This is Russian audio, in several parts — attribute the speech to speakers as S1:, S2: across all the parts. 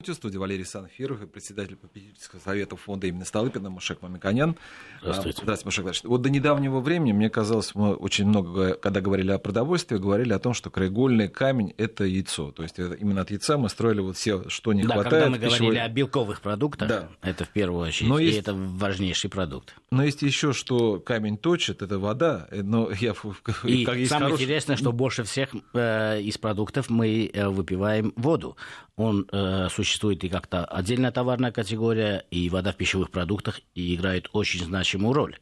S1: В студии Валерий Санфиров и председатель попечительского совета фонда имени Столыпина Мушек Мамиканян.
S2: Здравствуйте.
S1: Здравствуйте, Мушек Владимирович. Вот до недавнего времени, мне казалось, мы очень много, когда говорили о продовольствии, говорили о том, что краеугольный камень – это яйцо. То есть именно от яйца мы строили вот все, что не
S2: да,
S1: хватает.
S2: когда мы
S1: пищевой...
S2: говорили о белковых продуктах, да. это в первую очередь, Но и есть... это важнейший продукт.
S1: Но есть еще, что камень точит, это вода. Но я...
S2: И как самое хороший... интересное, что больше всех э, из продуктов мы э, выпиваем воду. Он э, существует и как-то отдельная товарная категория, и вода в пищевых продуктах играет очень значимую роль.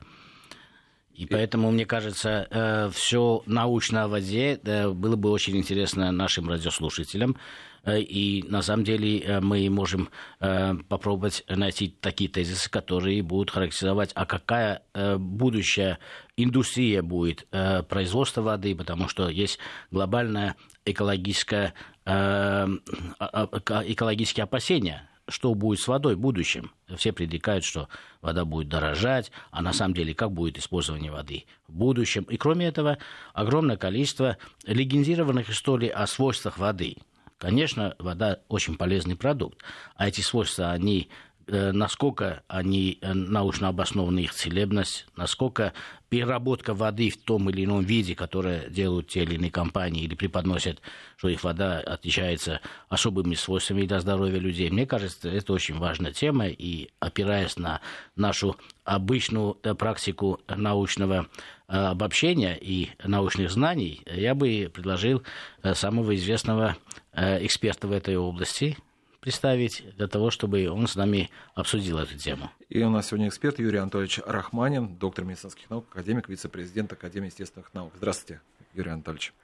S2: И поэтому, мне кажется, э, все научно о воде э, было бы очень интересно нашим радиослушателям. Э, и на самом деле мы можем попробовать найти такие тезисы, которые будут характеризовать, а какая будущая индустрия будет производства воды, потому что есть глобальная экологическая, а, а, экологические опасения что будет с водой в будущем. Все предрекают, что вода будет дорожать, а на самом деле как будет использование воды в будущем. И кроме этого, огромное количество легендированных историй о свойствах воды. Конечно, вода очень полезный продукт, а эти свойства, они насколько они э, научно обоснованы, их целебность, насколько переработка воды в том или ином виде, которое делают те или иные компании или преподносят, что их вода отличается особыми свойствами для здоровья людей. Мне кажется, это очень важная тема, и опираясь на нашу обычную э, практику научного обобщения и научных знаний, я бы предложил самого известного эксперта в этой области, представить для того, чтобы он с нами обсудил эту тему.
S1: И у нас сегодня эксперт Юрий Анатольевич Рахманин, доктор медицинских наук, академик, вице-президент Академии естественных наук. Здравствуйте, Юрий Анатольевич.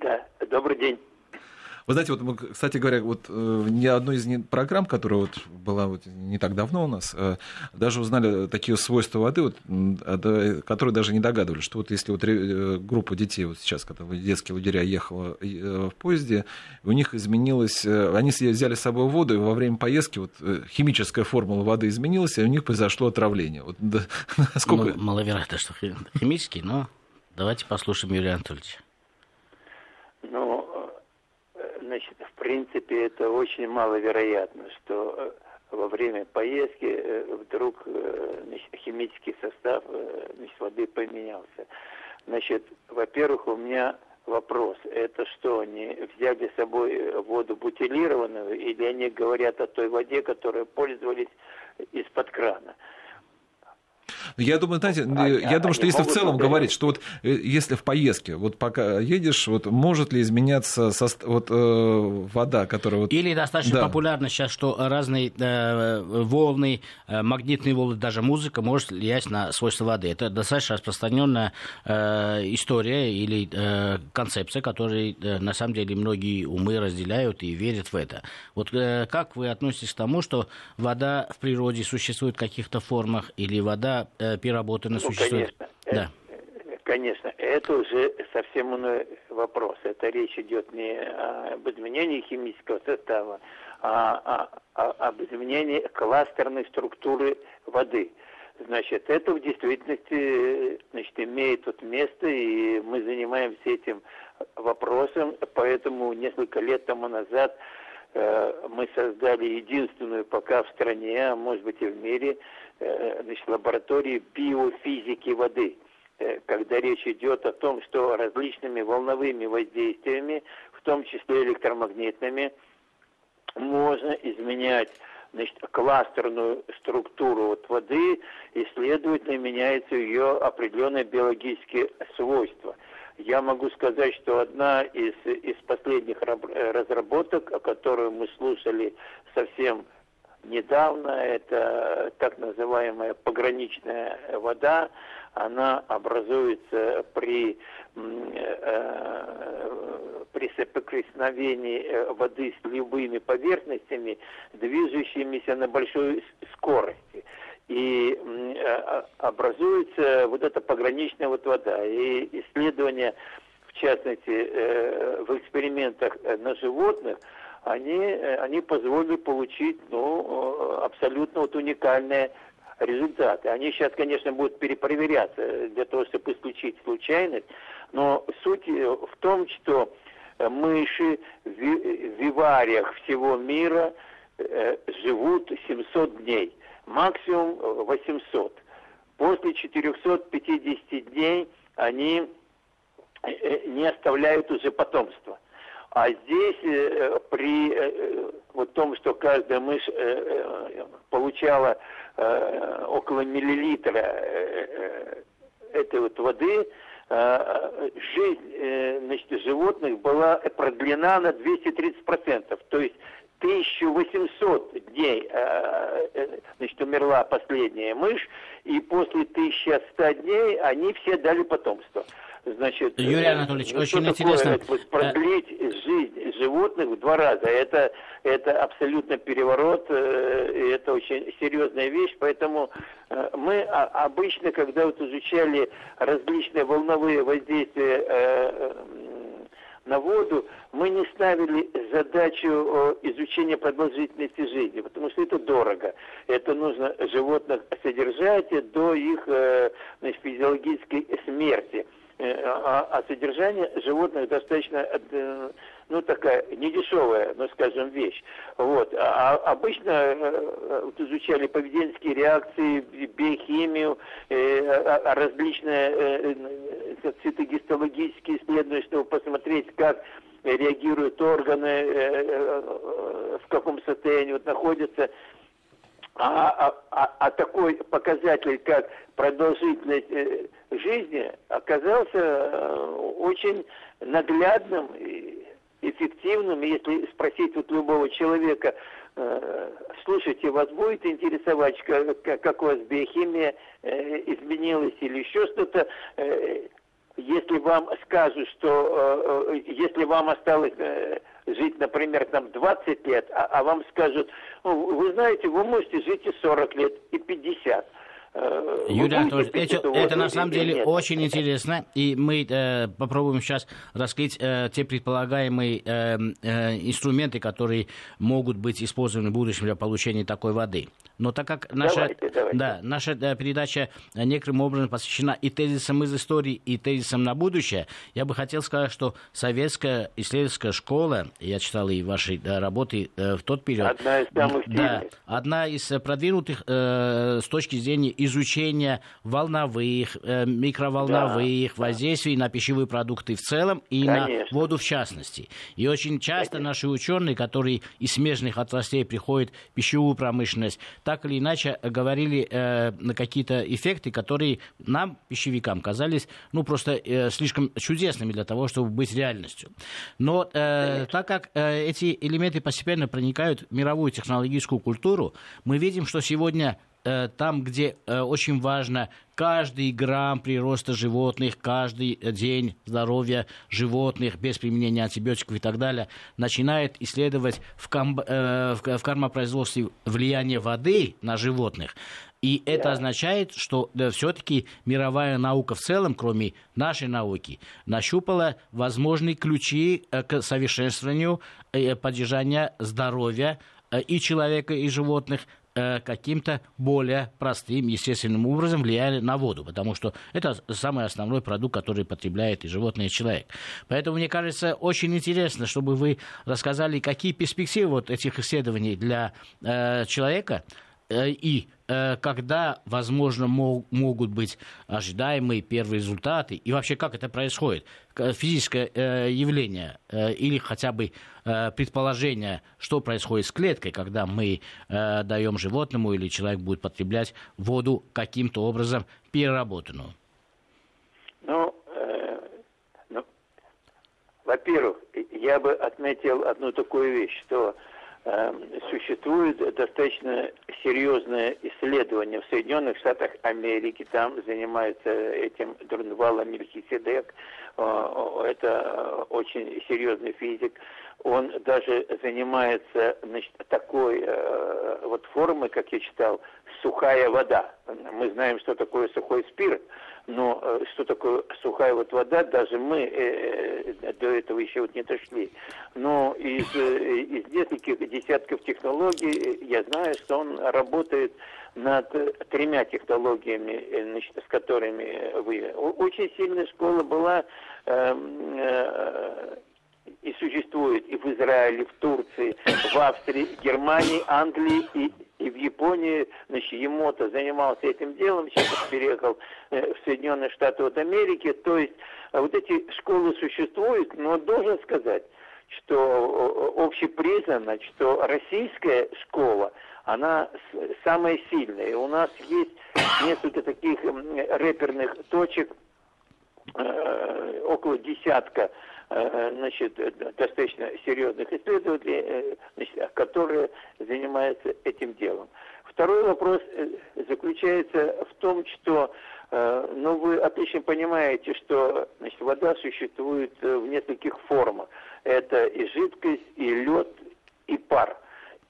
S3: Да, добрый день.
S1: Вы знаете, вот, кстати говоря, вот э, ни одной из программ, которая вот была вот не так давно у нас, э, даже узнали такие свойства воды, вот, которые даже не догадывались, что вот если вот э, группа детей вот сейчас, когда в детские лагеря ехала в поезде, у них изменилось, они взяли с собой воду, и во время поездки вот химическая формула воды изменилась, и у них произошло отравление. Вот, да,
S2: сколько... ну, маловероятно, что химический, но давайте послушаем Юрия Анатольевича.
S3: Ну, Значит, в принципе, это очень маловероятно, что э, во время поездки э, вдруг э, значит, химический состав значит, воды поменялся. Значит, во-первых, у меня вопрос. Это что, они взяли с собой воду бутилированную или они говорят о той воде, которой пользовались из-под крана?
S1: Я думаю, знаете, а, я а, думаю, что если в целом быть... говорить, что вот э, если в поездке, вот пока едешь, вот может ли изменяться со, вот, э, вода, которая... Вот...
S2: Или достаточно да. популярно сейчас, что разные э, волны, э, магнитные волны, даже музыка может влиять на свойства воды. Это достаточно распространенная э, история или э, концепция, которой э, на самом деле многие умы разделяют и верят в это. Вот э, как вы относитесь к тому, что вода в природе существует в каких-то формах, или вода э, переработана ну?
S3: Конечно. Да. Конечно, это уже совсем иной вопрос. Это речь идет не об изменении химического состава, а, а, а об изменении кластерной структуры воды. Значит, это в действительности значит, имеет тут место, и мы занимаемся этим вопросом, поэтому несколько лет тому назад э, мы создали единственную пока в стране, а может быть и в мире, Э, значит, лаборатории биофизики воды, э, когда речь идет о том, что различными волновыми воздействиями, в том числе электромагнитными, можно изменять значит, кластерную структуру вот воды, и, следовательно, меняются ее определенные биологические свойства. Я могу сказать, что одна из, из последних разработок, о которой мы слушали совсем недавно, это так называемая пограничная вода, она образуется при, э, при соприкосновении э, воды с любыми поверхностями, движущимися на большой скорости. И э, образуется вот эта пограничная вот вода. И исследования, в частности, в экспериментах на животных – они, э, они позволили получить ну, э, абсолютно вот уникальные результаты. Они сейчас, конечно, будут перепроверяться для того, чтобы исключить случайность, но суть э, в том, что мыши в вивариях всего мира живут 700 дней, максимум 800. После 450 дней они не оставляют уже потомства. А здесь э, при э, вот том, что каждая мышь э, получала около миллилитра этой вот воды, жизнь значит, животных была продлена на 230%. То есть 1800 дней значит, умерла последняя мышь, и после 1100 дней они все дали потомство.
S2: Значит, Юрий э, Анатольевич, ну, очень интересно.
S3: Продлить жизнь животных в два раза. Это, это абсолютно переворот, э, это очень серьезная вещь. Поэтому э, мы обычно, когда вот изучали различные волновые воздействия на воду, мы не ставили задачу изучения продолжительности жизни, потому что это дорого. Это нужно животных содержать до их значит, физиологической смерти. Э, а, а содержание животных достаточно, э, ну, такая недешевая, ну, скажем, вещь. Вот. А, а обычно э, вот, изучали поведенческие реакции, биохимию, э, различные э, цитогистологические исследования, чтобы посмотреть, как реагируют органы, в каком состоянии вот находятся. А, а, а, а такой показатель, как продолжительность жизни оказался э, очень наглядным и эффективным. Если спросить вот любого человека, э, слушайте, вас будет интересовать, как, как у вас биохимия э, изменилась или еще что-то, если вам скажут, что если вам осталось жить, например, там 20 лет, а, а вам скажут, ну, вы знаете, вы можете жить и 40 лет, и 50.
S2: Э, Юрий Анатольевич, это, это на самом деле нет? очень интересно, и мы э, попробуем сейчас раскрыть э, те предполагаемые э, э, инструменты, которые могут быть использованы в будущем для получения такой воды. Но так как наша, давайте, давайте. Да, наша э, передача некоторым образом посвящена и тезисам из истории, и тезисам на будущее, я бы хотел сказать, что советская исследовательская школа, я читал и ваши да, работы э, в тот период,
S3: одна из самых
S2: да, одна из продвинутых э, с точки зрения изучения волновых, э, микроволновых да, воздействий да. на пищевые продукты в целом и Конечно. на воду в частности. И очень часто Конечно. наши ученые, которые из смежных отраслей приходят в пищевую промышленность, так или иначе говорили э, на какие-то эффекты, которые нам, пищевикам, казались ну, просто э, слишком чудесными для того, чтобы быть реальностью. Но э, так как э, эти элементы постепенно проникают в мировую технологическую культуру, мы видим, что сегодня там, где э, очень важно каждый грамм прироста животных, каждый день здоровья животных без применения антибиотиков и так далее, начинает исследовать в, ком, э, в кормопроизводстве влияние воды на животных. И это означает, что да, все-таки мировая наука в целом, кроме нашей науки, нащупала возможные ключи к совершенствованию поддержания здоровья и человека, и животных, Э, каким-то более простым, естественным образом влияли на воду, потому что это самый основной продукт, который потребляет и животное, и человек. Поэтому, мне кажется, очень интересно, чтобы вы рассказали, какие перспективы вот этих исследований для э, человека, Э, и э, когда, возможно, могут быть ожидаемые первые результаты, и вообще как это происходит, физическое э, явление или хотя бы предположение, что происходит с клеткой, когда мы даем животному или человек будет потреблять воду каким-то образом переработанную.
S3: Ну, э, ну, во-первых, я бы отметил одну такую вещь, что существует достаточно серьезное исследование в Соединенных Штатах Америки. Там занимается этим Дурнвала Мельхиседек. Э, это очень серьезный физик. Он даже занимается значит, такой э, вот формой, как я читал, сухая вода. Мы знаем, что такое сухой спирт. Но э, что такое сухая вот вода, даже мы э, э, до этого еще вот не дошли. Но из, э, из нескольких десятков технологий я знаю, что он работает над тремя технологиями, значит, с которыми вы... Очень сильная школа была э, э, и существует и в Израиле, в Турции, в Австрии, Германии, Англии и, Японии. Значит, Емото занимался этим делом, сейчас переехал э, в Соединенные Штаты от Америки. То есть э, вот эти школы существуют, но должен сказать, что общепризнано, что российская школа, она самая сильная. У нас есть несколько таких рэперных точек, э, около десятка Э, значит, достаточно серьезных исследователей, э, значит, которые занимаются этим делом. Второй вопрос э, заключается в том, что ну, вы отлично понимаете, что значит, вода существует в нескольких формах. Это и жидкость, и лед, и пар.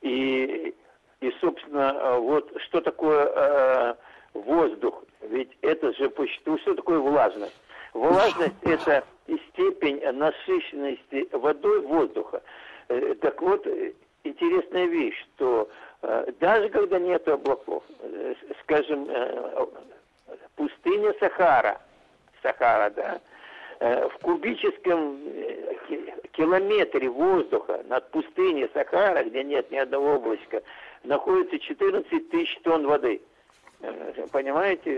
S3: И, и собственно, вот что такое э, воздух? Ведь это же, что такое влажность? Влажность – это степень насыщенности водой воздуха. Э, так вот, интересная вещь, что э, даже когда нет облаков, э, скажем, пустыня Сахара, Сахара, да, в кубическом километре воздуха над пустыней Сахара, где нет ни одного облачка, находится 14 тысяч тонн воды. Понимаете,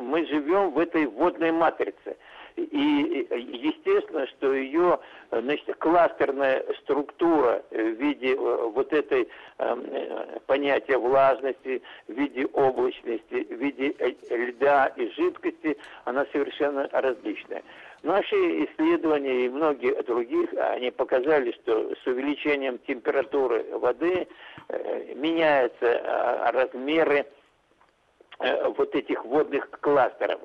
S3: мы живем в этой водной матрице. И естественно, что ее значит, кластерная структура в виде э, вот этой эм, э, понятия влажности, в виде облачности, в виде э, льда и жидкости, она совершенно различная. Наши исследования и многие других, они показали, что с увеличением температуры воды э, меняются э, размеры э, вот этих водных кластеров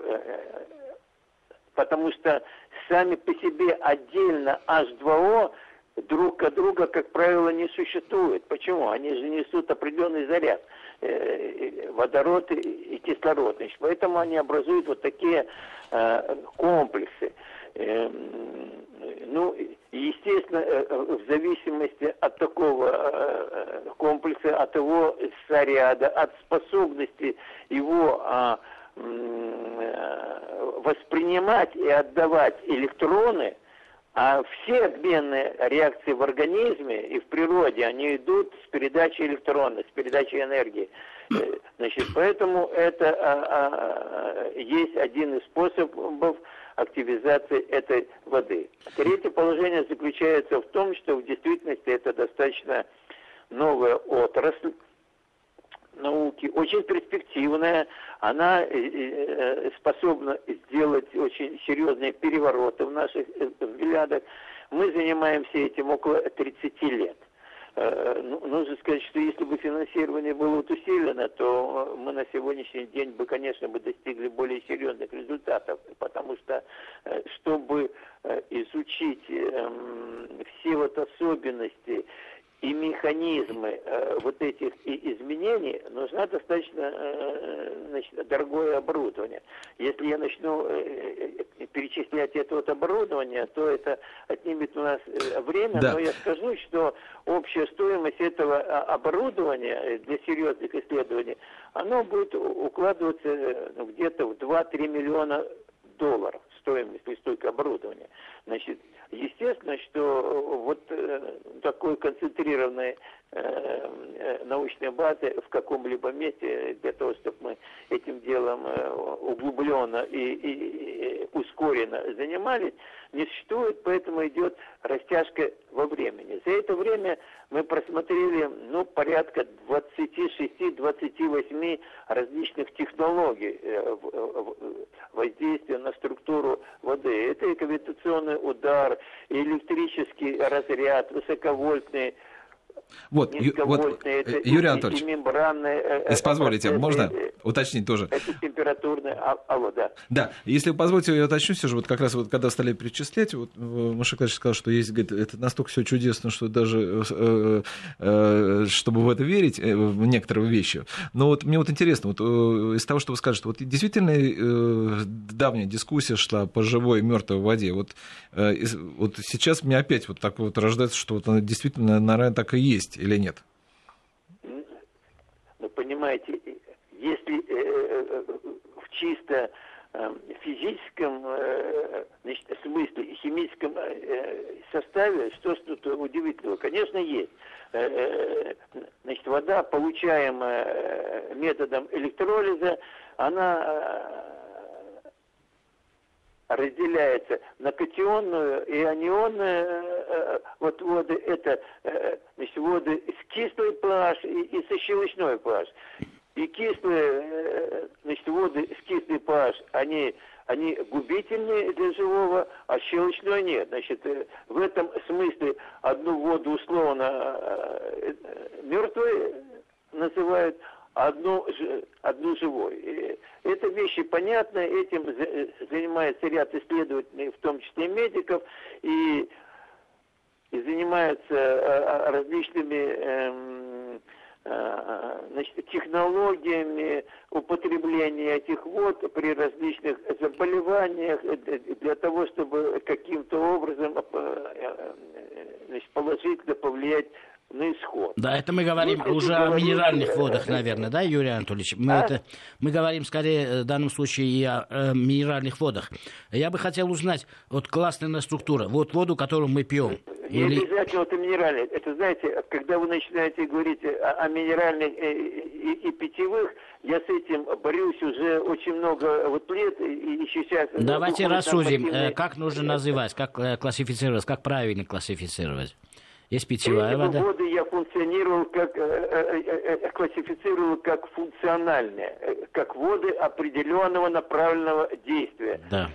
S3: потому что сами по себе отдельно H2O друг от друга, как правило, не существуют. Почему? Они же несут определенный заряд, э, водород и кислород. Значит, поэтому они образуют вот такие э, комплексы. Э, ну, естественно, в зависимости от такого комплекса, от его заряда, от способности его а, Э, воспринимать и отдавать электроны, а все обменные реакции в организме и в природе, они идут с передачи электрона, с передачи энергии. Э, значит, поэтому это а, а, есть один из способов активизации этой воды. Третье положение заключается в том, что в действительности это достаточно новая отрасль, науки, очень перспективная, она э, э, способна сделать очень серьезные перевороты в наших э, взглядах. Мы занимаемся этим около 30 лет. Ну, нужно сказать, что если бы финансирование было вот усилено, то мы на сегодняшний день бы, конечно, бы достигли более серьезных результатов, потому что, чтобы изучить эм, все вот особенности и механизмы э, вот этих изменений, нужно достаточно э, значит, дорогое оборудование. Если я начну э, э, перечислять это вот оборудование, то это отнимет у нас э, время, да. но я скажу, что общая стоимость этого а, оборудования для серьезных исследований, оно будет укладываться э, где-то в 2-3 миллиона долларов стоимость стойка оборудования. Значит, естественно, что вот э, концентрированной э, э, научной базы в каком-либо месте для того, чтобы мы этим делом э, углубленно и, и, и ускоренно занимались, не существует, поэтому идет растяжка во времени. За это время мы просмотрели ну, порядка 26-28 различных технологий э, воздействия на структуру воды. Это и гравитационный удар, и электрический разряд, высоковольтный
S1: вот, вот это, Юрий Анатольевич, мембранные, э, если позволите, можно уточнить тоже?
S3: Это температурные, а, алло, да.
S1: Да, если вы позволите, я уточню все же, вот как раз вот когда стали перечислять, вот э, Маша Клавич сказал, что есть, говорит, это настолько все чудесно, что даже, э, э, чтобы в это верить, э, в некоторые вещи. Но вот мне вот интересно, вот э, из того, что вы скажете, вот действительно э, давняя дискуссия шла по живой и мертвой воде, вот, э, вот сейчас мне опять вот так вот рождается, что вот она действительно, наверное, так и есть или нет?
S3: Ну, понимаете, если э, э, в чисто физическом значит, смысле и химическом составе, что тут удивительного? Конечно, есть. Значит, вода, получаемая методом электролиза, она разделяется на катионную и анионную вот воды это значит, воды с кислой pH и, и со щелочной pH. И кислые, э, значит, воды с кислой pH, они, они губительные для живого, а щелочной нет. Значит, э, в этом смысле одну воду условно э, мертвой называют, одну, живой. И это вещи понятны, этим занимается ряд исследователей, в том числе медиков, и, и занимаются различными эм, Э, значит, технологиями употребления этих вод при различных заболеваниях э, для того, чтобы каким-то образом э, значит, положительно повлиять на исход.
S2: Да, это мы говорим Если уже о минеральных водах, наверное, да, Юрий Анатольевич? Мы, а? это, мы говорим скорее в данном случае и о, о минеральных водах. Я бы хотел узнать, вот классная структура, вот воду, которую мы пьем,
S3: не Или... обязательно это минеральные. Это, знаете, когда вы начинаете говорить о, о минеральных и, и, и питьевых, я с этим борюсь уже очень много вот лет, и еще сейчас...
S2: Давайте рассудим, активные... как нужно называть, как э, классифицировать, как правильно классифицировать. Есть питьевая
S3: Эти
S2: вода?
S3: годы я функционировал как, э, э, э, классифицировал как функциональные, как воды определенного направленного действия.
S2: Да.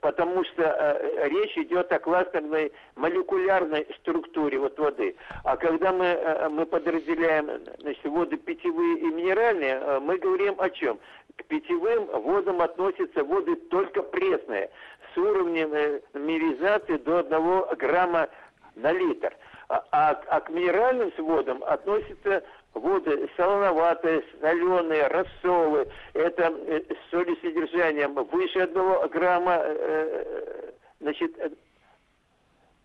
S3: Потому что речь идет о кластерной молекулярной структуре вот воды. А когда мы, мы подразделяем значит, воды питьевые и минеральные, мы говорим о чем? К питьевым водам относятся воды только пресные, с уровнем минерализации до 1 грамма на литр. А, а, а к минеральным водам относятся воды солоноватые, соленые, рассолы. Это э, с солесодержанием выше одного грамма, э, э значит,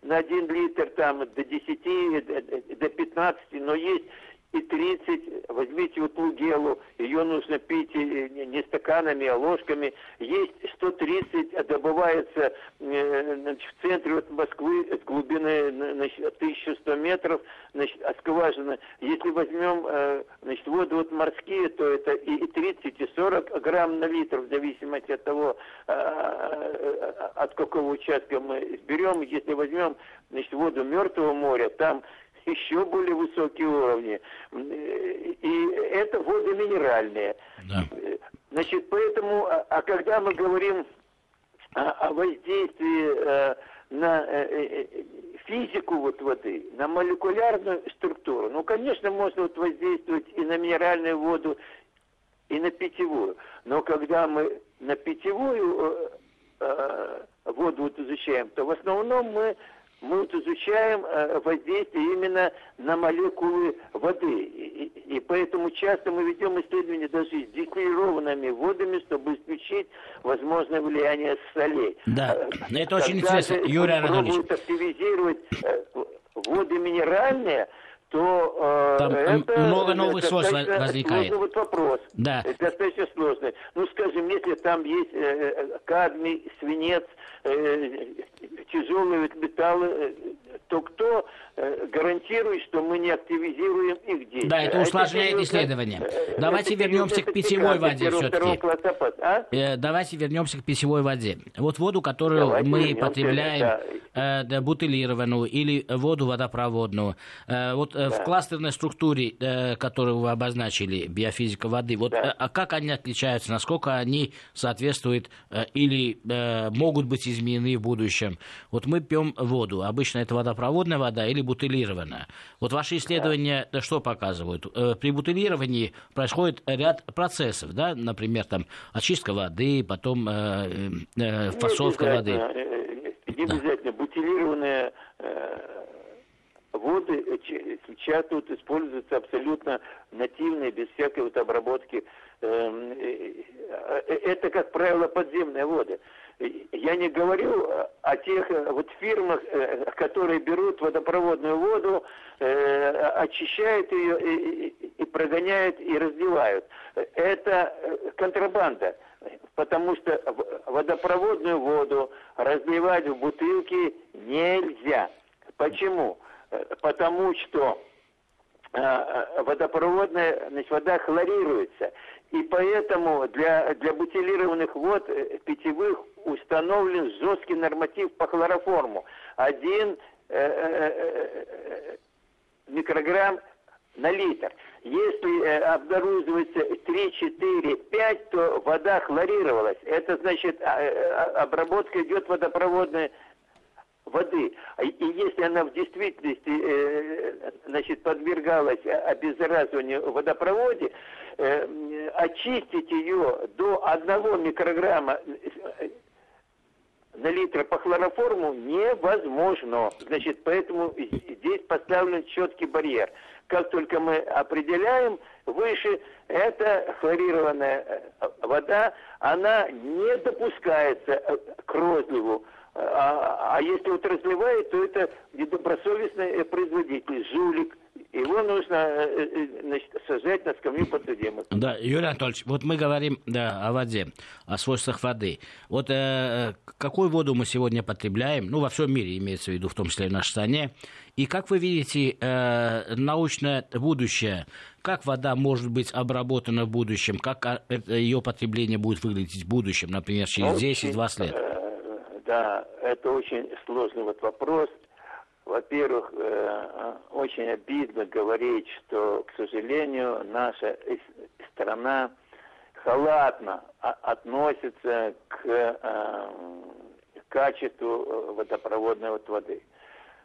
S3: на один литр там до 10, до 15, но есть и 30, возьмите вот лугелу, ее нужно пить не стаканами, а ложками. Есть 130, добывается э, в центре вот Москвы с глубины значит, 1100 метров, значит, скважины. Если возьмем э, значит, воду вот морские, то это и 30, и 40 грамм на литр, в зависимости от того, э, от какого участка мы берем. Если возьмем значит, воду Мертвого моря, там еще более высокие уровни. И это воды минеральные. Да. Значит, поэтому, а, а когда мы говорим о, о воздействии э, на э, э, физику вот воды, на молекулярную структуру, ну, конечно, можно вот воздействовать и на минеральную воду, и на питьевую. Но когда мы на питьевую э, э, воду вот изучаем, то в основном мы мы вот изучаем э, воздействие именно на молекулы воды. И, и поэтому часто мы ведем исследования даже с декларированными водами, чтобы исключить возможное влияние солей.
S2: Да, э, это Когда очень интересно, Юрий Анатольевич.
S3: активизировать э, воды минеральные, то
S2: э, Там это много новых свойств возникает.
S3: Сложный вот вопрос.
S2: Да.
S3: Это достаточно сложный. Ну, скажем, если там есть э, кадмий, свинец, э, тяжелые металлы, э, то кто гарантирует, что мы не активизируем их действия?
S2: Да, это усложняет это исследование. Это, Давайте это вернемся к питьевой воде все-таки. А? Э, давайте вернемся к питьевой воде. Вот воду, которую Давайте мы потребляем, да. э, бутылированную или воду водопроводную, э, вот да. в кластерной структуре, э, которую вы обозначили, биофизика воды, вот да. а как они отличаются, насколько они соответствуют э, или э, могут быть изменены в будущем? Вот мы пьем воду, обычно это водопроводная вода или бутылированная. Вот ваши исследования да. что показывают? Э, при бутылировании происходит ряд процессов, да, например, там очистка воды, потом э, э, фасовка воды.
S3: Не обязательно. Да. Бутилированная воды часто вот используются абсолютно нативные, без всякой вот обработки. Эм, это, как правило, подземные воды. Я не говорю о тех э, вот фирмах, э, которые берут водопроводную воду, э, очищают ее и прогоняют и раздевают. Это контрабанда. потому что водопроводную воду разливать в бутылки нельзя. Почему? Потому что водопроводная значит, вода хлорируется. И поэтому для, для бутилированных вод питьевых установлен жесткий норматив по хлороформу. Один э, э, э, микрограмм на литр. Если э, обнаруживается 3, 4, 5, то вода хлорировалась. Это значит, а, э, обработка идет водопроводной воды. И если она в действительности э, значит, подвергалась обеззаразыванию в водопроводе, э, очистить ее до одного микрограмма на литр по хлороформу невозможно. Значит, поэтому здесь поставлен четкий барьер. Как только мы определяем выше, это хлорированная э, вода, она не допускается э, к розливу. А, а если вот разливает, то это недобросовестный производитель, жулик, его нужно э, э, значит, сажать на скамью подсудимых.
S2: Да, Юрий Анатольевич, вот мы говорим да, о воде, о свойствах воды. Вот э, какую воду мы сегодня потребляем, ну, во всем мире имеется в виду, в том числе и в нашей стране, и как вы видите э, научное будущее, как вода может быть обработана в будущем, как а, ее потребление будет выглядеть в будущем, например, через 10-20 лет?
S3: Э, да, это очень сложный вот вопрос. Во-первых, э, очень обидно говорить, что, к сожалению, наша страна халатно относится к э, качеству э, водопроводной воды.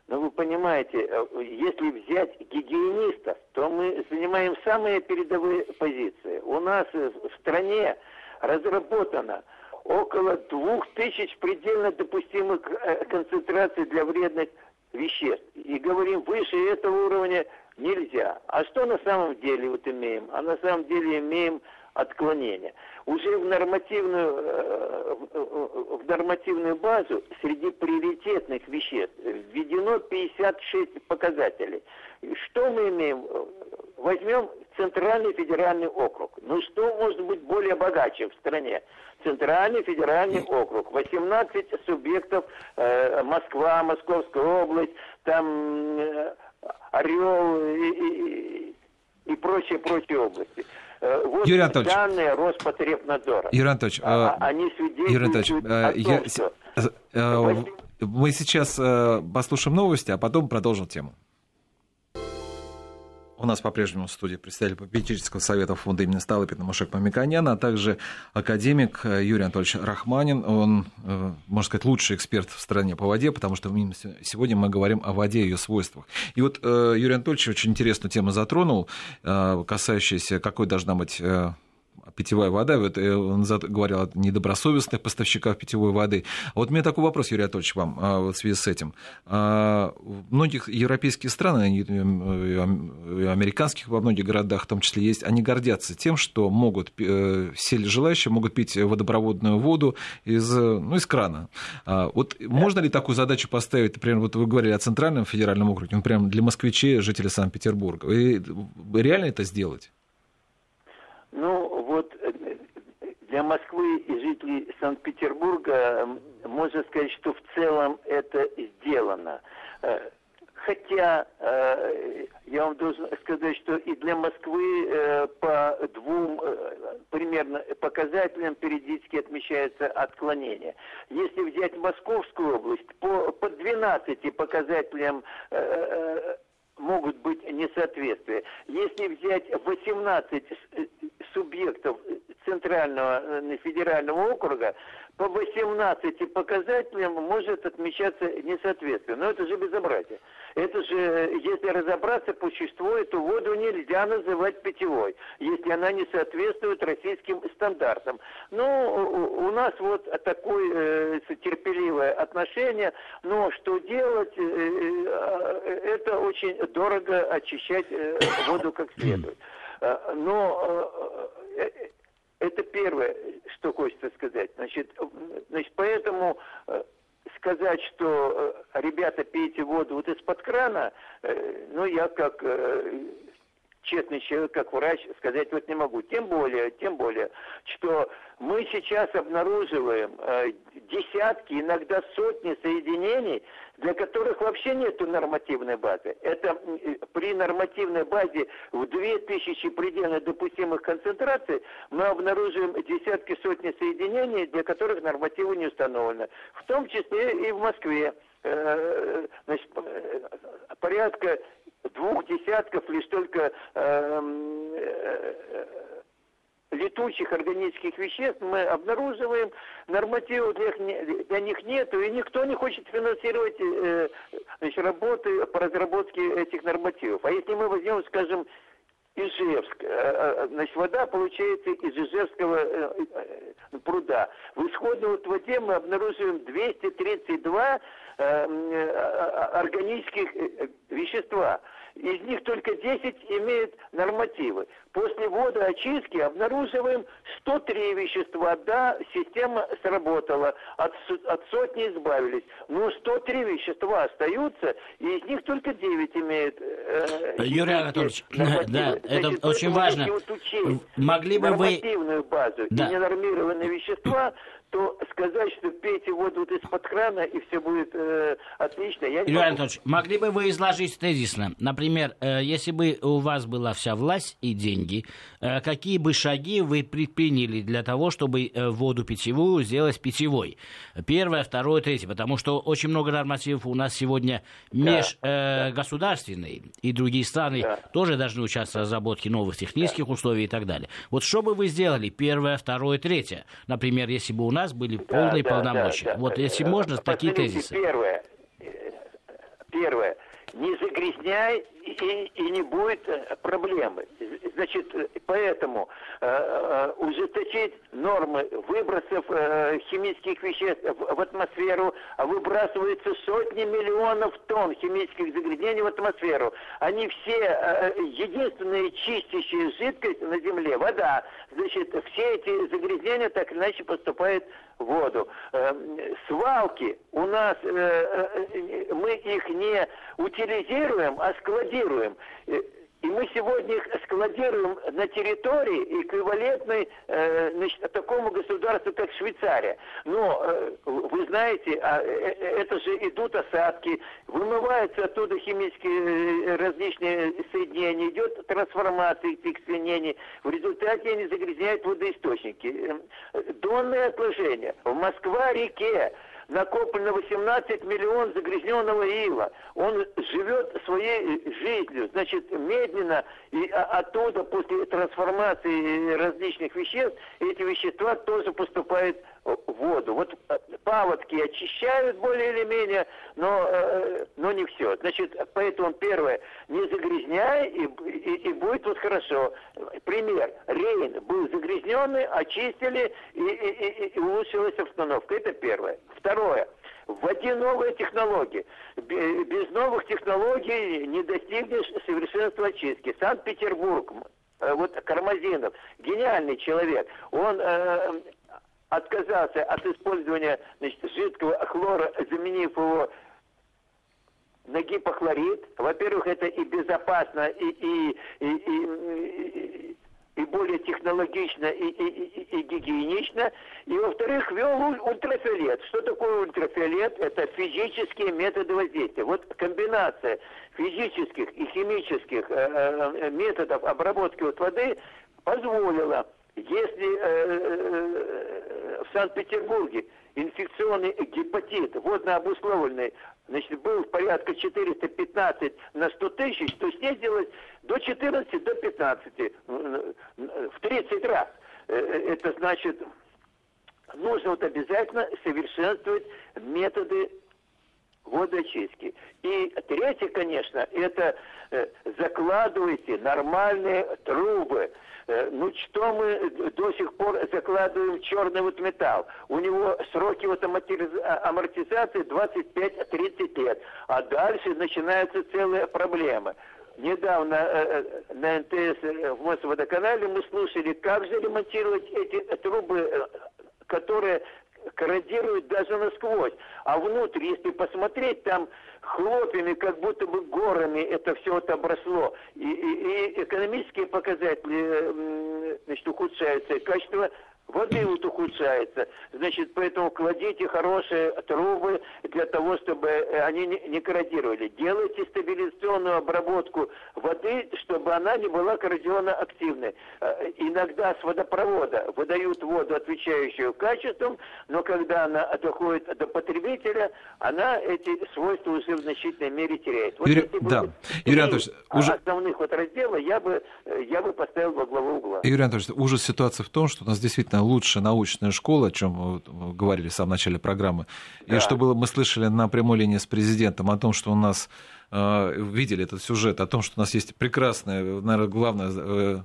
S3: Но вы понимаете, если взять гигиенистов, то мы занимаем самые передовые позиции. У нас в стране разработано около двух тысяч предельно допустимых концентраций для вредных веществ. И говорим, выше этого уровня нельзя. А что на самом деле вот имеем? А на самом деле имеем отклонение. Уже в нормативную, э, в нормативную базу среди приоритетных веществ введено 56 показателей. Что мы имеем? Возьмем Центральный федеральный округ. Ну что может быть более богаче в стране? Центральный федеральный округ. 18 субъектов, э, Москва, Московская область, там э, Орел и, и, и прочие, прочие области.
S1: Э, вот Юрий Анатольевич,
S3: данные Роспотребнадзора.
S1: Юрий Анатольевич, а, а, они свидетельствуют Юрий Анатольевич, о том, я, что... Мы сейчас послушаем новости, а потом продолжим тему. У нас по-прежнему в студии представитель попечительского совета фонда имени Сталыпина Машек Мамиканян, а также академик Юрий Анатольевич Рахманин. Он, э, можно сказать, лучший эксперт в стране по воде, потому что сегодня мы говорим о воде и ее свойствах. И вот э, Юрий Анатольевич очень интересную тему затронул, э, касающуюся, какой должна быть питьевая вода, вот э, он говорил о недобросовестных поставщиках питьевой воды. А вот у меня такой вопрос, Юрий Анатольевич, вам а, в связи с этим. А, в многих европейских странах, и американских во многих городах в том числе есть, они гордятся тем, что могут, э, все желающие могут пить водопроводную воду из, ну, из крана. Вот можно ли такую задачу поставить, например, вот вы говорили о Центральном федеральном округе, например, для москвичей, жителей Санкт-Петербурга? И реально это сделать?
S3: Ну, э, для Москвы и жителей Санкт-Петербурга можно сказать, что в целом это сделано. Э, хотя э, я вам должен сказать, что и для Москвы по двум примерно показателям периодически отмечается отклонение. Если взять Московскую область, по, по 12 показателям могут быть несоответствия. Если взять 18 субъектов Центрального э, федерального округа, по 18 показателям может отмечаться несоответствие. Но это же безобразие. Это же, если разобраться по существу, эту воду нельзя называть питьевой, если она не соответствует российским стандартам. Ну, у нас вот такое э, терпеливое отношение, но что делать, э, э, это очень дорого очищать э, воду как следует. Э, но э, это первое, что хочется сказать. Значит, значит поэтому э, сказать, что ребята пейте воду вот из-под крана, ну я как честный человек, как врач, сказать вот не могу. Тем более, тем более, что мы сейчас обнаруживаем э, десятки, иногда сотни соединений, для которых вообще нет нормативной базы. Это при нормативной базе в 2000 предельно допустимых концентраций мы обнаруживаем десятки, сотни соединений, для которых нормативы не установлены. В том числе и в Москве. Э, значит, э, порядка двух десятков лишь только эм, э, летучих органических веществ мы обнаруживаем, нормативов для, для них нет, и никто не хочет финансировать э, значит, работы по разработке этих нормативов. А если мы возьмем, скажем, Ижевск. Э, э, значит, вода получается из Ижевского э, пруда. В исходной вот воде мы обнаруживаем 232 органических вещества. Из них только 10 имеют нормативы. После водоочистки обнаруживаем 103 вещества. Да, система сработала, от, от сотни избавились. Но 103 вещества остаются, и из них только 9 имеют
S2: э, Юрий Анатольевич, да, это Значит, очень важно. Вот Могли бы вы...
S3: базу да. и ненормированные вещества, то сказать, что пейте воду вот из-под крана и все будет э, отлично, я
S2: не Юрий Анатольевич, могли бы вы изложить тезисно? Например, э, если бы у вас была вся власть и деньги, э, какие бы шаги вы предприняли для того, чтобы э, воду питьевую сделать питьевой? Первое, второе, третье. Потому что очень много нормативов у нас сегодня межгосударственные, да, да. и другие страны да. тоже должны участвовать в разработке новых технических да. условий и так далее. Вот что бы вы сделали? Первое, второе, третье. Например, если бы у нас были полные да, полномочия. Да, да, вот если можно, такие тезисы.
S3: Первое, первое, не загрязняй и, и не будет э, проблемы. Значит, поэтому э, э, ужесточить нормы выбросов э, химических веществ в, в атмосферу, а выбрасываются сотни миллионов тонн химических загрязнений в атмосферу. Они все э, э единственные чистящие жидкость на Земле, вода. Значит, все эти загрязнения так или иначе поступают воду. Э, свалки у нас, э, э, мы их не утилизируем, а складируем. И мы сегодня их складируем на территории, эквивалентной э, значит, такому государству, как Швейцария. Но, э, вы знаете, а, э, э это же идут осадки, вымываются оттуда химические э, различные соединения, идет трансформация этих соединений. В результате они загрязняют водоисточники. Э, донные отложения. В Москва-реке накоплено 18 миллионов загрязненного ила. Он живет своей жизнью. Значит, медленно и оттуда после трансформации различных веществ эти вещества тоже поступают воду. Вот э, паводки очищают более или менее, но, э, но не все. Значит, поэтому первое, не загрязняй, и, и, и будет вот хорошо. Пример. Рейн был загрязненный, очистили, и, и, и, и улучшилась обстановка. Это первое. Второе. Вводи новые технологии. Без новых технологий не достигнешь совершенства очистки. Санкт-Петербург, э, вот Кармазинов, гениальный человек. Он э, отказался от использования значит, жидкого хлора, заменив его на гипохлорид. Во-первых, это и безопасно, и, и, и, и, и более технологично, и, и, и, и гигиенично. И, во-вторых, ввел ультрафиолет. Что такое ультрафиолет? Это физические методы воздействия. Вот комбинация физических и химических э, э, методов обработки вот воды позволила если э, э, в Санкт-Петербурге инфекционный гепатит, водно обусловленный, значит, был порядка 415 на 100 тысяч, то снизилось до 14 до 15, в 30 раз. Э, это значит, нужно вот обязательно совершенствовать методы водоочистки. И третье, конечно, это закладывайте нормальные трубы. Э, ну что мы до сих пор закладываем черный вот металл? У него сроки вот а, амортизации 25-30 лет, а дальше начинаются целые проблемы. Недавно э, э на НТС э, в Мосводоканале мы слушали, как же ремонтировать эти трубы, которые корродирует даже насквозь. А внутрь, если посмотреть, там хлопьями, как будто бы горами это все вот обросло. И, и, и экономические показатели значит, ухудшаются, и качество воды вот ухудшается. Значит, поэтому кладите хорошие трубы для того, чтобы они не корродировали. Делайте стабилизационную обработку воды, чтобы она не была коррозионно-активной. Э, иногда с водопровода выдают воду, отвечающую качеством, но когда она доходит до потребителя, она эти свойства уже в значительной мере теряет.
S1: Вот Юрий, да. Юрий Анатольевич,
S3: уже... основных вот раздела я бы, э, я бы поставил во главу угла.
S1: Юрий Анатольевич, ужас ситуации в том, что у нас действительно действительно лучшая научная школа, о чем мы говорили в самом начале программы. Да. И что было, мы слышали на прямой линии с президентом о том, что у нас э, видели этот сюжет, о том, что у нас есть прекрасная, наверное, главная э, Э,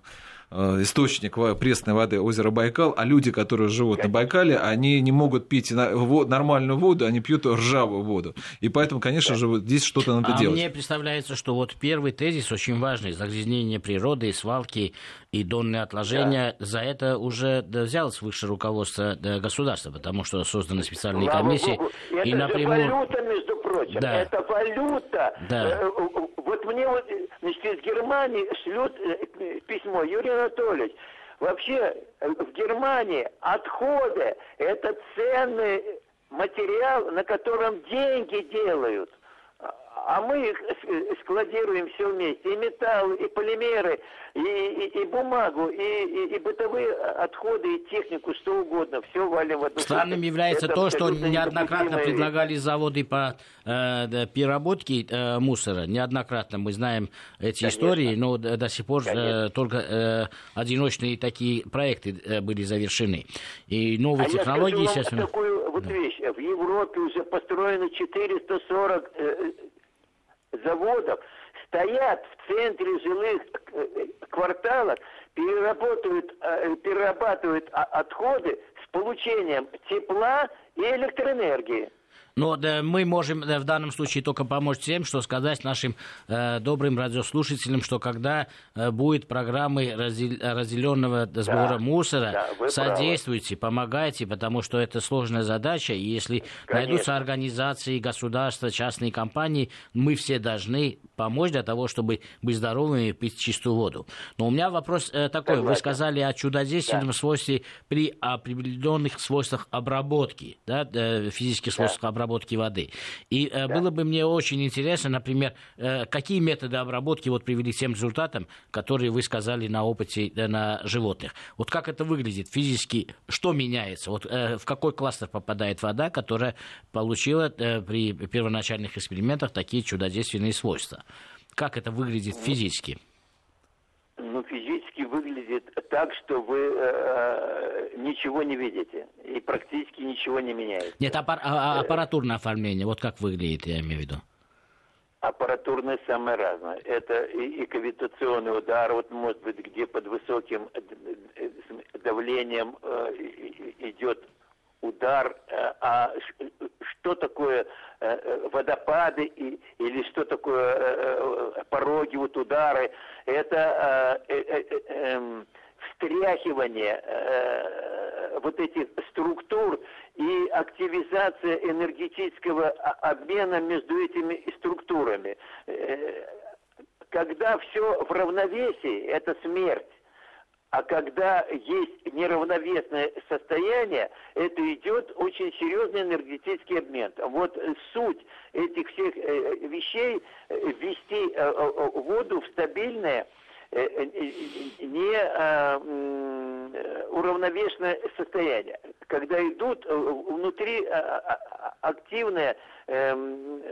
S1: источник пресной воды озера Байкал, а люди, которые живут на Байкале, они не могут пить нормальную воду, они пьют ржавую воду. И поэтому, конечно же, здесь что-то надо
S2: а
S1: делать.
S2: мне представляется, что вот первый тезис очень важный. Загрязнение природы, свалки и донные отложения. Да. За это уже взялось высшее руководство государства, потому что созданы специальные Слава комиссии.
S3: Богу. Это и напрямую... валюта, между прочим. Да. Это валюта. Да. Э, вот мне вот, значит, из Германии шлют э, письмо. Юрий Анатольевич, вообще э, в Германии отходы – это ценный материал, на котором деньги делают а мы их складируем все вместе. И металл, и полимеры, и, и, и бумагу, и, и, и бытовые отходы, и технику, что угодно. Все валим в одну
S2: Странным является Это то, что неоднократно предлагали заводы по э, переработке э, мусора. Неоднократно мы знаем эти Конечно. истории, но до, до сих пор э, только э, одиночные такие проекты э, были завершены. И новые а технологии
S3: я скажу вам сейчас... такую вот вещь. В Европе уже построено 440 э, заводов стоят в центре жилых э, кварталов, э, перерабатывают отходы с получением тепла и электроэнергии.
S2: Но да, мы можем да, в данном случае только помочь тем, что сказать нашим э, добрым радиослушателям, что когда э, будет программы раздел, разделенного сбора да, мусора, да, содействуйте, правы. помогайте, потому что это сложная задача, и если Конечно. найдутся организации, государства, частные компании, мы все должны помочь для того, чтобы быть здоровыми и пить чистую воду. Но у меня вопрос э, такой. Согласен. Вы сказали о чудодейственном да. свойстве при определенных свойствах обработки, да, э, физических свойствах да. обработки обработки воды. И э, да. было бы мне очень интересно, например, э, какие методы обработки вот привели к тем результатам, которые вы сказали на опыте э, на животных. Вот как это выглядит физически, что меняется, вот в какой кластер попадает вода, которая получила при первоначальных экспериментах такие чудодейственные свойства. Как это выглядит физически?
S3: Ну, физически выглядит так, что вы э, ничего не видите и практически ничего не меняется.
S2: Нет, аппар- а, а аппаратурное оформление, вот как выглядит, я имею в виду.
S3: Аппаратурное самое разное. Это и, и кавитационный удар, вот может быть, где под высоким э, э, давлением э, идет удар, э, а что такое э, водопады и, или что такое э, пороги, вот удары, это встряхивание вот этих структур и активизация энергетического обмена между этими структурами. Когда все в равновесии, это смерть. А когда есть неравновесное состояние, это идет очень серьезный энергетический обмен. Вот суть этих всех э, вещей э, ввести э, воду в стабильное не уравновешенное состояние, когда идут внутри активные эм,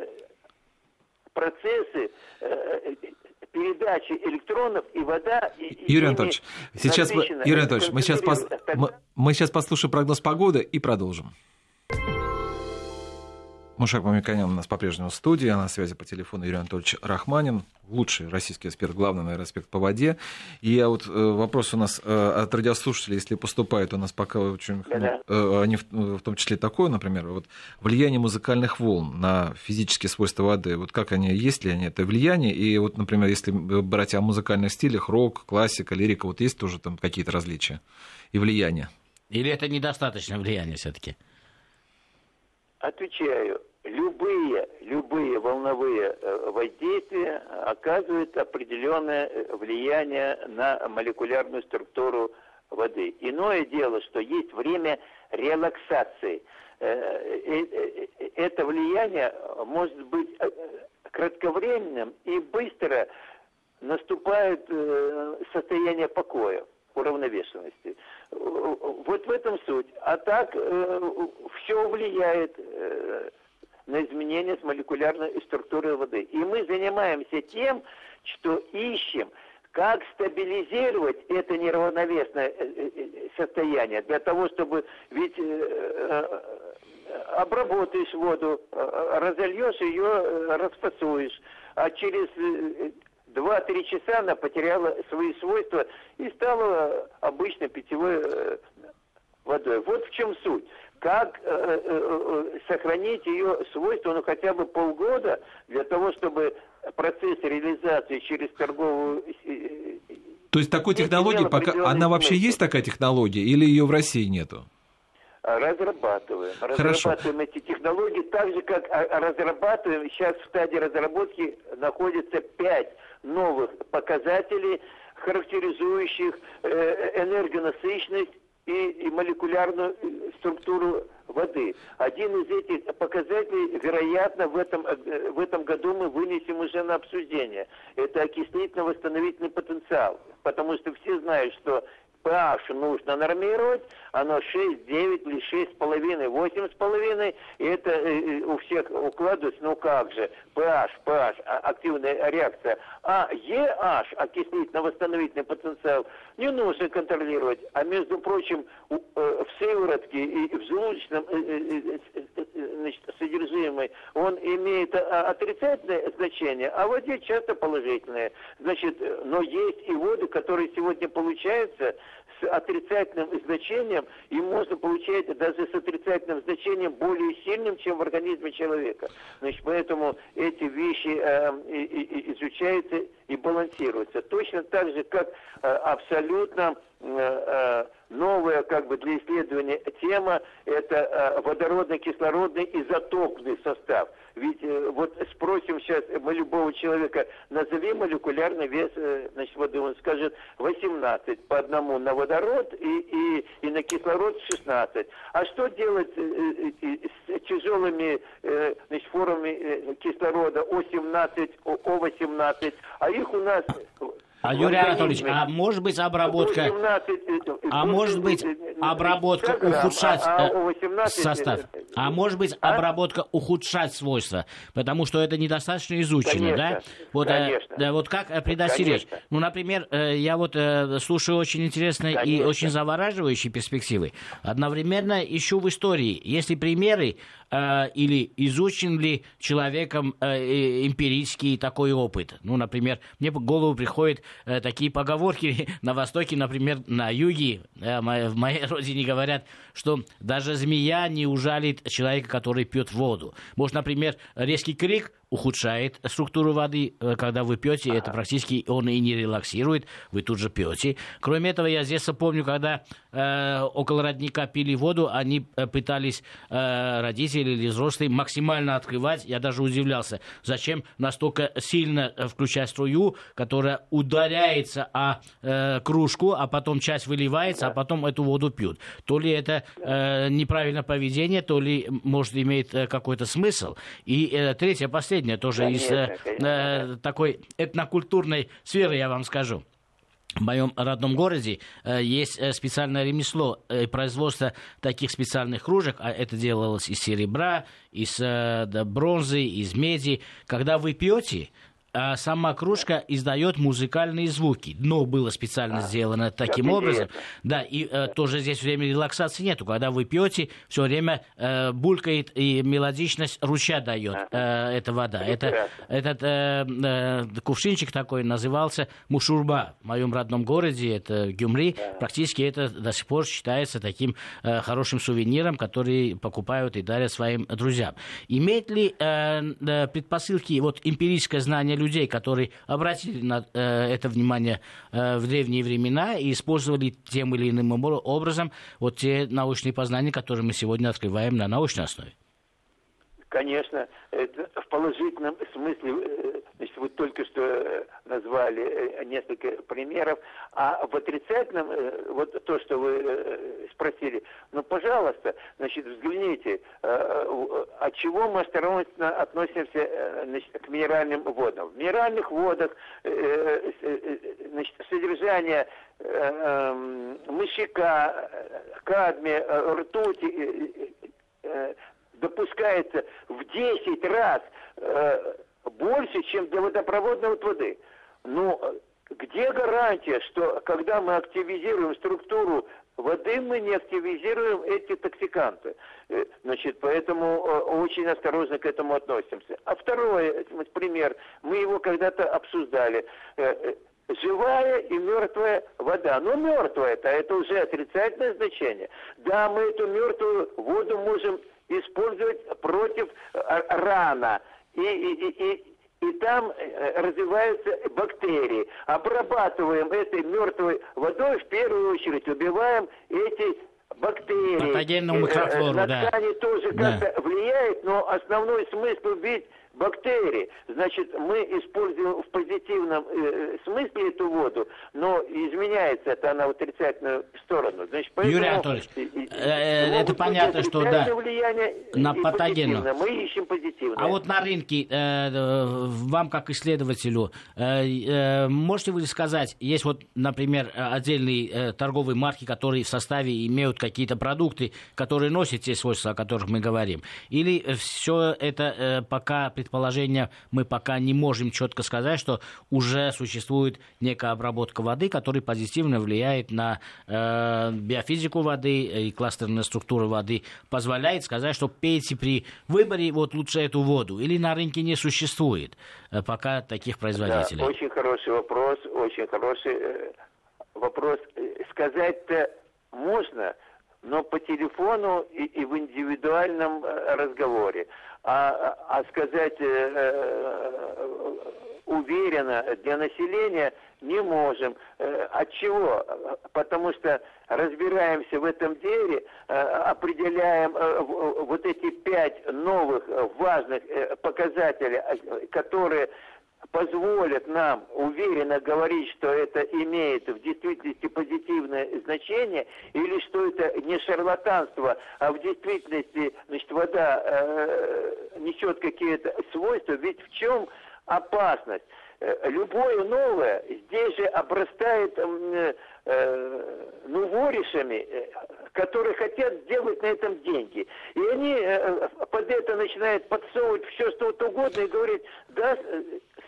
S3: процессы передачи электронов и вода... И,
S1: Юрий Анатольевич, сейчас, Юрий Анатольевич мы, сейчас пос... мы, мы сейчас послушаем прогноз погоды и продолжим. Мушак Мамиканян у нас по-прежнему в студии, а на связи по телефону Юрий Анатольевич Рахманин, лучший российский эксперт, главный, наверное, эксперт по воде. И я вот э, вопрос у нас э, от радиослушателей, если поступает у нас пока очень, да ну, они в, в том числе такое, например, вот влияние музыкальных волн на физические свойства воды, вот как они, есть ли они это влияние, и вот, например, если брать о музыкальных стилях, рок, классика, лирика, вот есть тоже там какие-то различия и влияния?
S2: Или это недостаточно влияния все-таки?
S3: Отвечаю, любые, любые волновые э, воздействия оказывают определенное э, влияние на молекулярную структуру воды. Иное дело, что есть время релаксации. Э, это влияние может быть кратковременным и быстро наступает состояние покоя, уравновешенности. Вот в этом суть. А так все влияет на изменения с молекулярной структурой воды. И мы занимаемся тем, что ищем, как стабилизировать это неравновесное э, э, э, состояние для того, чтобы ведь обработаешь воду, разольешь ее, расфасуешь, а через 2-3 часа она потеряла свои свойства и стала обычной питьевой водой. Вот в чем суть как э, э, э, сохранить ее свойства, ну хотя бы полгода, для того, чтобы процесс реализации через торговую... Э,
S1: То есть такой технологии, пока она вообще смысл. есть такая технология, или ее в России нету?
S3: Разрабатываем. Хорошо. Разрабатываем эти технологии так же, как а, а, разрабатываем. Сейчас в стадии разработки находится пять новых показателей, характеризующих энергонасыщенность и, и молекулярную э, структуру воды. Один из этих показателей, вероятно, в этом, э, в этом году мы вынесем уже на обсуждение. Это окислительно-восстановительный потенциал. Потому что все знают, что pH нужно нормировать, оно 6, 9 или 6,5, 8,5, и это э, э, у всех укладывается, ну как же, pH, pH, а, активная реакция. А EH, окислительно-восстановительный потенциал, не нужно контролировать. А между прочим, э, в сыворотке и в желудочном значит, содержимое он имеет отрицательное значение, а в воде часто положительное. Значит, но есть и воды, которые сегодня получаются с отрицательным значением, и можно получать даже с отрицательным значением более сильным, чем в организме человека. Значит, поэтому эти вещи э, изучаются и балансируются. Точно так же, как э, абсолютно э, э новая как бы для исследования тема – это э, водородно-кислородный изотопный состав. Ведь э, вот спросим сейчас мы любого человека, назови молекулярный вес э, значит, воды, он скажет 18 по одному на водород и, и, и на кислород 16. А что делать с тяжелыми значит, формами кислорода О17, О18, а их у нас
S2: а, Юрий Анатольевич, а может быть обработка... 17, а может быть обработка ухудшать а, а состав? А может быть обработка ухудшать свойства? Потому что это недостаточно изучено, конечно, да? Вот, конечно. Да, вот как предостеречь? Конечно. Ну, например, я вот слушаю очень интересные конечно. и очень завораживающие перспективы. Одновременно ищу в истории, если примеры э, или изучен ли человеком э, эмпирический такой опыт. Ну, например, мне в голову приходят э, такие поговорки на Востоке, например, на юге, в моей родине говорят, что даже змея не ужалит человека, который пьет воду. Может, например, резкий крик ухудшает структуру воды, э, когда вы пьете, это практически он и не релаксирует, вы тут же пьете. Кроме этого, я здесь помню, когда э, около родника пили воду, они э, пытались э, родители или взрослые максимально открывать. Я даже удивлялся, зачем настолько сильно э, включать струю, которая ударяется о э, кружку, а потом часть выливается, а потом эту воду пьют. То ли это э, неправильное поведение, то ли, может, имеет э, какой-то смысл. И э, третье, последнее последнее тоже конечно, из э, конечно. Э, такой этнокультурной сферы, я вам скажу. В моем родном городе э, есть э, специальное ремесло э, производство таких специальных кружек, а это делалось из серебра, из э, бронзы, из меди. Когда вы пьете, а сама кружка издает музыкальные звуки. Дно было специально а, сделано таким образом. Да, и э, тоже здесь время релаксации нету. Когда вы пьете, все время э, булькает и мелодичность ручья дает э, эта вода. Это, этот э, э, кувшинчик такой назывался Мушурба в моем родном городе, это Гюмри. Да. Практически это до сих пор считается таким э, хорошим сувениром, который покупают и дарят своим друзьям. Имеет ли э, э предпосылки вот эмпирическое знание людей, которые обратили на э, это внимание э, в древние времена и использовали тем или иным образом вот те научные познания, которые мы сегодня открываем на научной основе.
S3: Конечно, в положительном смысле, э, значит, вы только что э, назвали э, несколько примеров, а в отрицательном, вот то, что вы спросили, ну, пожалуйста, значит, взгляните, от чего мы осторожно относимся значит, к минеральным водам. В минеральных водах значит, содержание эм, мышьяка, кадмия, ртути, допускается в 10 раз э, больше, чем для водопроводной воды. Ну, где гарантия, что когда мы активизируем структуру воды, мы не активизируем эти токсиканты? Э, значит, поэтому э, очень осторожно к этому относимся. А второй пример, мы его когда-то обсуждали э, живая и мертвая вода. Но мертвая-то это уже отрицательное значение. Да, мы эту мертвую воду можем использовать против э, рана. И, и, и, и там э, развиваются бактерии. Обрабатываем этой мертвой водой, в первую очередь убиваем эти бактерии.
S2: Патогенную микрофлору,
S3: э, На ткани да. тоже да. как-то влияет, но основной смысл убить бактерии. Значит, мы используем в позитивном э, смысле эту воду, но изменяется это она в отрицательную сторону. Значит,
S2: поэтому Юрий Анатольевич, э, это понятно, что да, на патогену.
S3: Мы ищем позитивное.
S2: А вот на рынке, э, вам как исследователю, э, э, можете вы сказать, есть вот, например, отдельные э, торговые марки, которые в составе имеют какие-то продукты, которые носят те свойства, о которых мы говорим? Или все это э, пока предположения мы пока не можем четко сказать, что уже существует некая обработка воды, которая позитивно влияет на э, биофизику воды и кластерную структуру воды, позволяет сказать, что пейте при выборе вот лучше эту воду, или на рынке не существует э, пока таких производителей?
S3: Да, очень хороший вопрос, очень хороший э, вопрос. Сказать-то можно, но по телефону и, и в индивидуальном э, разговоре а, а сказать э, э, уверенно для населения не можем. Э, от чего? Потому что разбираемся в этом деле, э, определяем э, вот эти пять новых важных показателей, которые позволят нам уверенно говорить, что это имеет в действительности позитивное значение, или что это не шарлатанство, а в действительности значит, вода э, несет какие-то свойства, ведь в чем опасность? Э, любое новое здесь же обрастает э, э, ну, воришами, э, которые хотят сделать на этом деньги. И они э, под это начинают подсовывать все, что угодно, и говорят, да,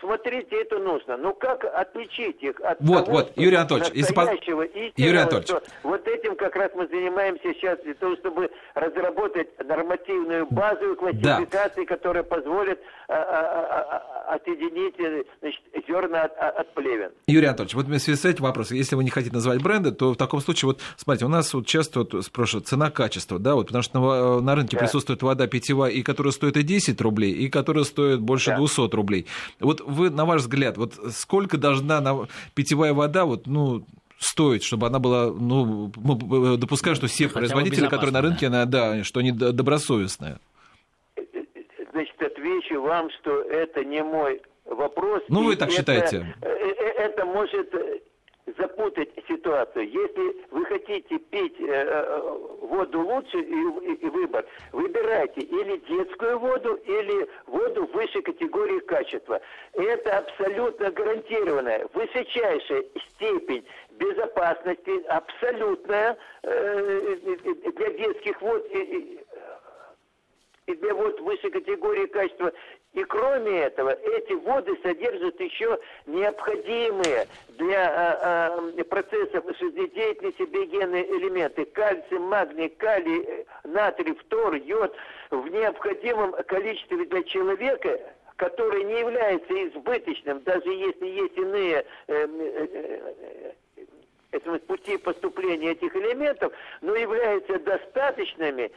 S3: смотрите, это нужно. Но как отличить их от
S1: вот, того, вот, Юрий Анатольевич,
S3: настоящего истинного, Юрий Анатольевич. вот этим как раз мы занимаемся сейчас для того, чтобы разработать нормативную базовую классификацию, да. которая позволит а, а, а, отъединить значит, зерна от, от плевен.
S1: Юрий Анатольевич, вот в связи с этим вопросом, если вы не хотите назвать бренды, то в таком случае, вот смотрите, у нас вот часто вот спрашивают цена-качество, да, вот потому что на, на рынке да. присутствует вода питьевая, и которая стоит и 10 рублей, и которая стоит больше да. 200 рублей. Вот вы, на ваш взгляд, вот сколько должна питьевая вода, вот, ну, стоить, чтобы она была, ну, мы допускаем, что все Хотя производители, которые на рынке, да. да, что они добросовестные.
S3: Значит, отвечу вам, что это не мой вопрос.
S1: Ну, вы так
S3: это,
S1: считаете.
S3: Э, э, это может запутать ситуацию. Если вы хотите пить э, э, воду лучше и, и, и выбор, выбирайте или детскую воду, или воду высшей категории качества. Это абсолютно гарантированная, высочайшая степень безопасности, абсолютная э, для детских вод и, и для вод высшей категории качества и кроме этого, эти воды содержат еще необходимые для э, э, процессов жизнедеятельности биогенные элементы. Кальций, магний, калий, натрий, фтор, йод в необходимом количестве для человека, который не является избыточным, даже если есть иные э, э, э, это пути поступление этих элементов, но являются достаточными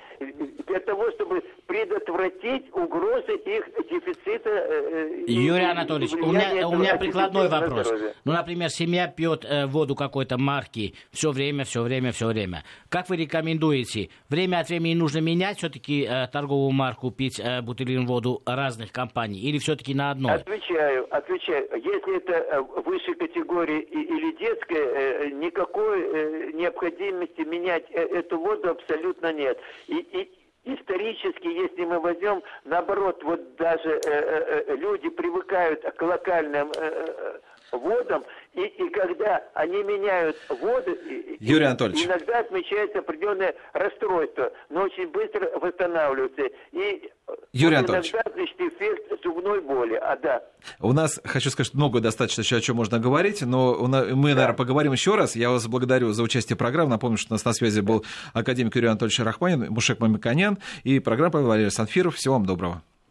S3: для того, чтобы предотвратить угрозы их дефицита.
S2: Э, Юрий Анатольевич, у меня, у меня прикладной вопрос. Ну, например, семья пьет э, воду какой-то марки все время, все время, все время. Как вы рекомендуете? Время от времени нужно менять все-таки э, торговую марку, пить э, бутылированную воду разных компаний? Или все-таки на одной?
S3: Отвечаю, отвечаю. Если это э, высшей категории или детская, э, никакой э, необходимости менять эту воду абсолютно нет. И, и Исторически, если мы возьмем, наоборот, вот даже э, э, люди привыкают к локальным э, водам, и, и когда они меняют воду,
S1: Юрий Анатольевич.
S3: иногда отмечается определенное расстройство, но очень быстро восстанавливается. И
S1: Юрий Анатольевич.
S3: иногда, значит, эффект зубной боли. А, да.
S1: У нас, хочу сказать, много достаточно еще о чем можно говорить, но мы, да. наверное, поговорим еще раз. Я вас благодарю за участие в программе. Напомню, что у нас на связи был академик Юрий Анатольевич Рахманин, Мушек Мамиканян и программа Валерий Санфиров. Всего вам доброго.